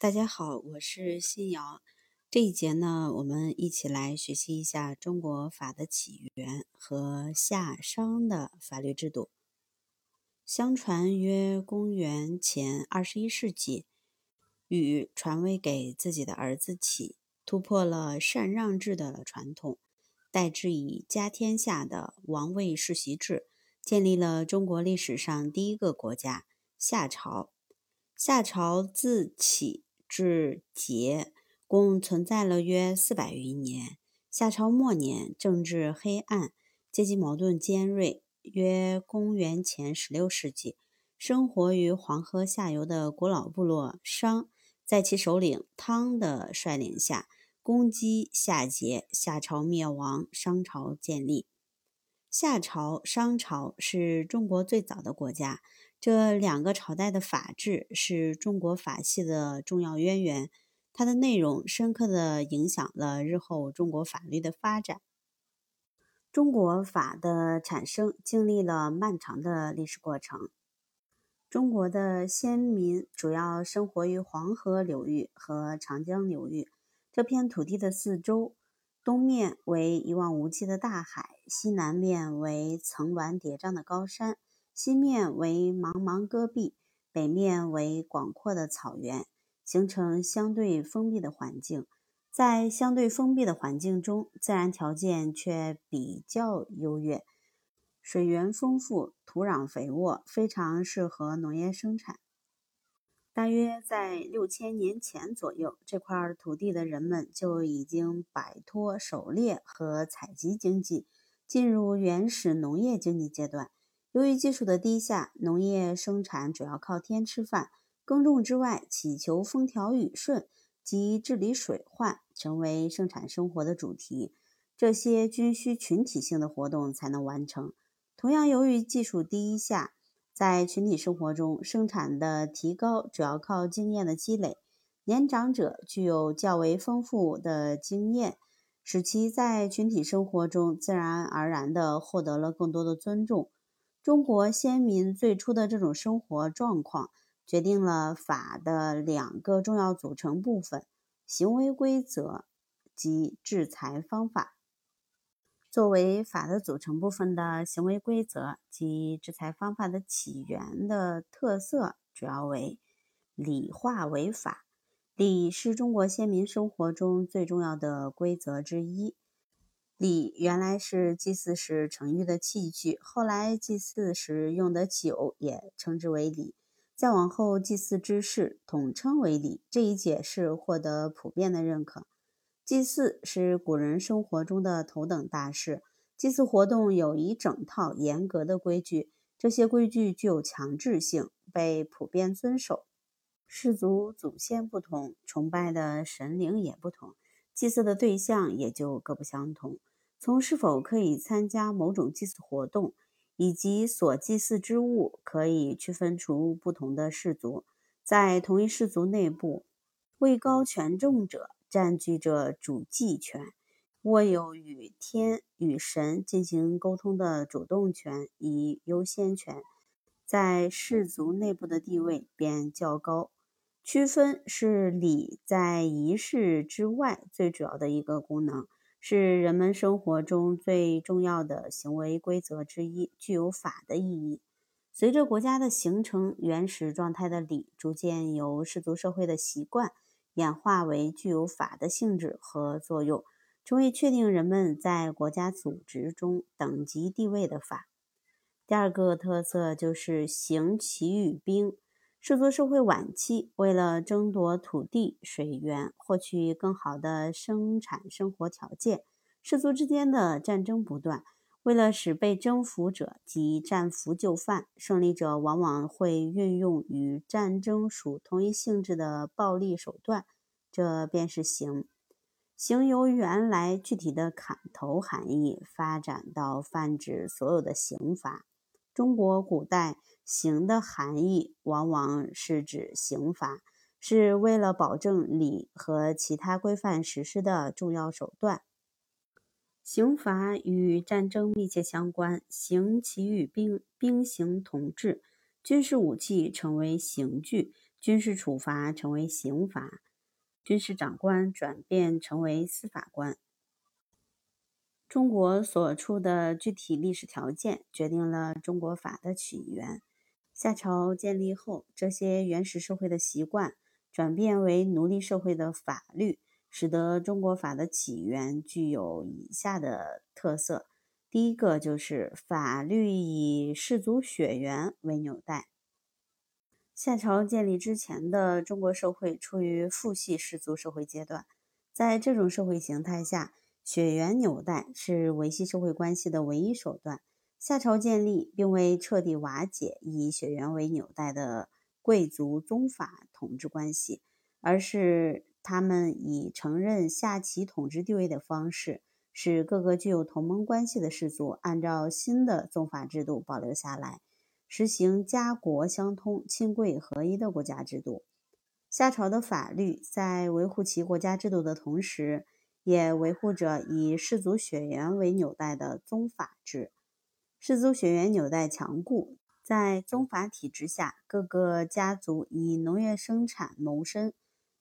大家好，我是新瑶。这一节呢，我们一起来学习一下中国法的起源和夏商的法律制度。相传约公元前二十一世纪，禹传位给自己的儿子启，突破了禅让制的传统，代之以家天下的王位世袭制，建立了中国历史上第一个国家夏朝。夏朝自启。至桀共存在了约四百余年。夏朝末年，政治黑暗，阶级矛盾尖锐。约公元前十六世纪，生活于黄河下游的古老部落商，在其首领汤的率领下，攻击夏桀，夏朝灭亡，商朝建立。夏朝、商朝是中国最早的国家。这两个朝代的法制是中国法系的重要渊源，它的内容深刻地影响了日后中国法律的发展。中国法的产生经历了漫长的历史过程。中国的先民主要生活于黄河流域和长江流域这片土地的四周，东面为一望无际的大海，西南面为层峦叠嶂的高山。西面为茫茫戈壁，北面为广阔的草原，形成相对封闭的环境。在相对封闭的环境中，自然条件却比较优越，水源丰富，土壤肥沃，非常适合农业生产。大约在六千年前左右，这块土地的人们就已经摆脱狩猎和采集经济，进入原始农业经济阶段。由于技术的低下，农业生产主要靠天吃饭，耕种之外，祈求风调雨顺及治理水患成为生产生活的主题。这些均需群体性的活动才能完成。同样，由于技术低下，在群体生活中，生产的提高主要靠经验的积累。年长者具有较为丰富的经验，使其在群体生活中自然而然地获得了更多的尊重。中国先民最初的这种生活状况，决定了法的两个重要组成部分：行为规则及制裁方法。作为法的组成部分的行为规则及制裁方法的起源的特色，主要为礼化为法。礼是中国先民生活中最重要的规则之一。礼原来是祭祀时盛御的器具，后来祭祀时用的酒也称之为礼，再往后祭祀之事统称为礼。这一解释获得普遍的认可。祭祀是古人生活中的头等大事，祭祀活动有一整套严格的规矩，这些规矩具有强制性，被普遍遵守。氏族祖先不同，崇拜的神灵也不同，祭祀的对象也就各不相同。从是否可以参加某种祭祀活动，以及所祭祀之物，可以区分出不同的氏族。在同一氏族内部，位高权重者占据着主祭权，握有与天与神进行沟通的主动权，与优先权，在氏族内部的地位便较高。区分是礼在仪式之外最主要的一个功能。是人们生活中最重要的行为规则之一，具有法的意义。随着国家的形成，原始状态的礼逐渐由氏族社会的习惯演化为具有法的性质和作用，成为确定人们在国家组织中等级地位的法。第二个特色就是行齐与兵。氏族社会晚期，为了争夺土地、水源，获取更好的生产生活条件，氏族之间的战争不断。为了使被征服者及战俘就范，胜利者往往会运用与战争属同一性质的暴力手段，这便是刑。刑由原来具体的砍头含义，发展到泛指所有的刑罚。中国古代。刑的含义往往是指刑罚，是为了保证礼和其他规范实施的重要手段。刑罚与战争密切相关，刑其与兵，兵刑同治，军事武器成为刑具，军事处罚成为刑罚，军事长官转变成为司法官。中国所处的具体历史条件决定了中国法的起源。夏朝建立后，这些原始社会的习惯转变为奴隶社会的法律，使得中国法的起源具有以下的特色：第一个就是法律以氏族血缘为纽带。夏朝建立之前的中国社会处于父系氏族社会阶段，在这种社会形态下。血缘纽带是维系社会关系的唯一手段。夏朝建立，并未彻底瓦解以血缘为纽带的贵族宗法统治关系，而是他们以承认夏齐统治地位的方式，使各个具有同盟关系的氏族按照新的宗法制度保留下来，实行家国相通、亲贵合一的国家制度。夏朝的法律在维护其国家制度的同时，也维护着以氏族血缘为纽带的宗法制。氏族血缘纽带强固，在宗法体制下，各个家族以农业生产谋生。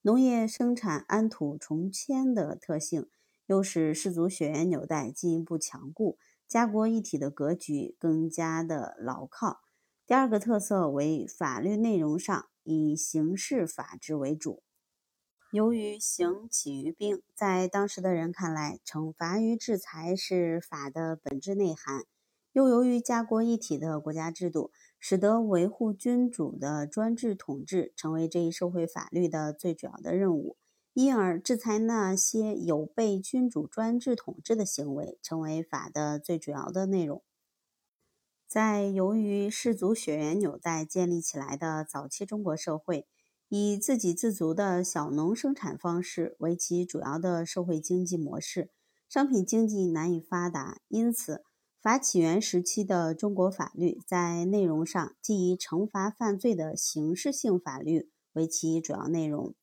农业生产安土重迁的特性，又使氏族血缘纽带进一步强固，家国一体的格局更加的牢靠。第二个特色为法律内容上以刑事法制为主。由于刑起于兵，在当时的人看来，惩罚与制裁是法的本质内涵。又由于家国一体的国家制度，使得维护君主的专制统治成为这一社会法律的最主要的任务，因而制裁那些有悖君主专制统治的行为，成为法的最主要的内容。在由于氏族血缘纽带建立起来的早期中国社会。以自给自足的小农生产方式为其主要的社会经济模式，商品经济难以发达，因此法起源时期的中国法律在内容上即以惩罚犯罪的刑事性法律为其主要内容。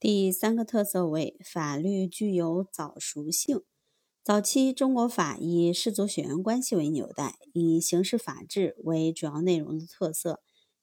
第三个特色为法律具有早熟性。早期中国法以氏族血缘关系为纽带，以刑事法治为主要内容的特色。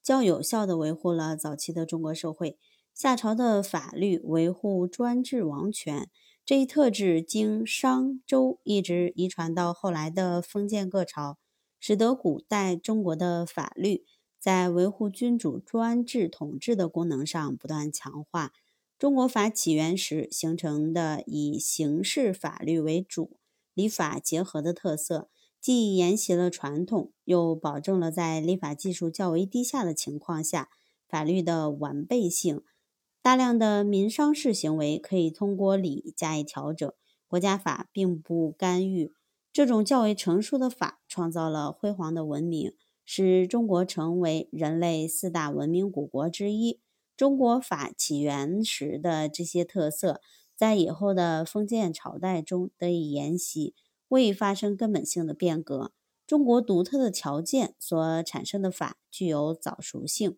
较有效地维护了早期的中国社会。夏朝的法律维护专制王权这一特质，经商周一直遗传到后来的封建各朝，使得古代中国的法律在维护君主专制统治的功能上不断强化。中国法起源时形成的以刑事法律为主、礼法结合的特色。既沿袭了传统，又保证了在立法技术较为低下的情况下，法律的完备性。大量的民商事行为可以通过礼加以调整，国家法并不干预。这种较为成熟的法，创造了辉煌的文明，使中国成为人类四大文明古国之一。中国法起源时的这些特色，在以后的封建朝代中得以沿袭。未发生根本性的变革，中国独特的条件所产生的法具有早熟性。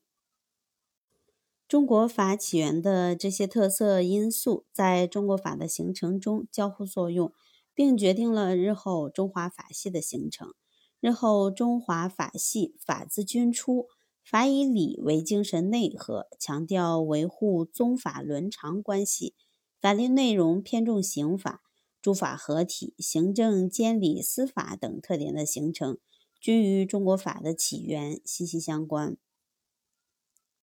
中国法起源的这些特色因素，在中国法的形成中交互作用，并决定了日后中华法系的形成。日后中华法系法自君出，法以礼为精神内核，强调维护宗法伦常关系，法律内容偏重刑法。诸法合体、行政、监理、司法等特点的形成，均与中国法的起源息息相关。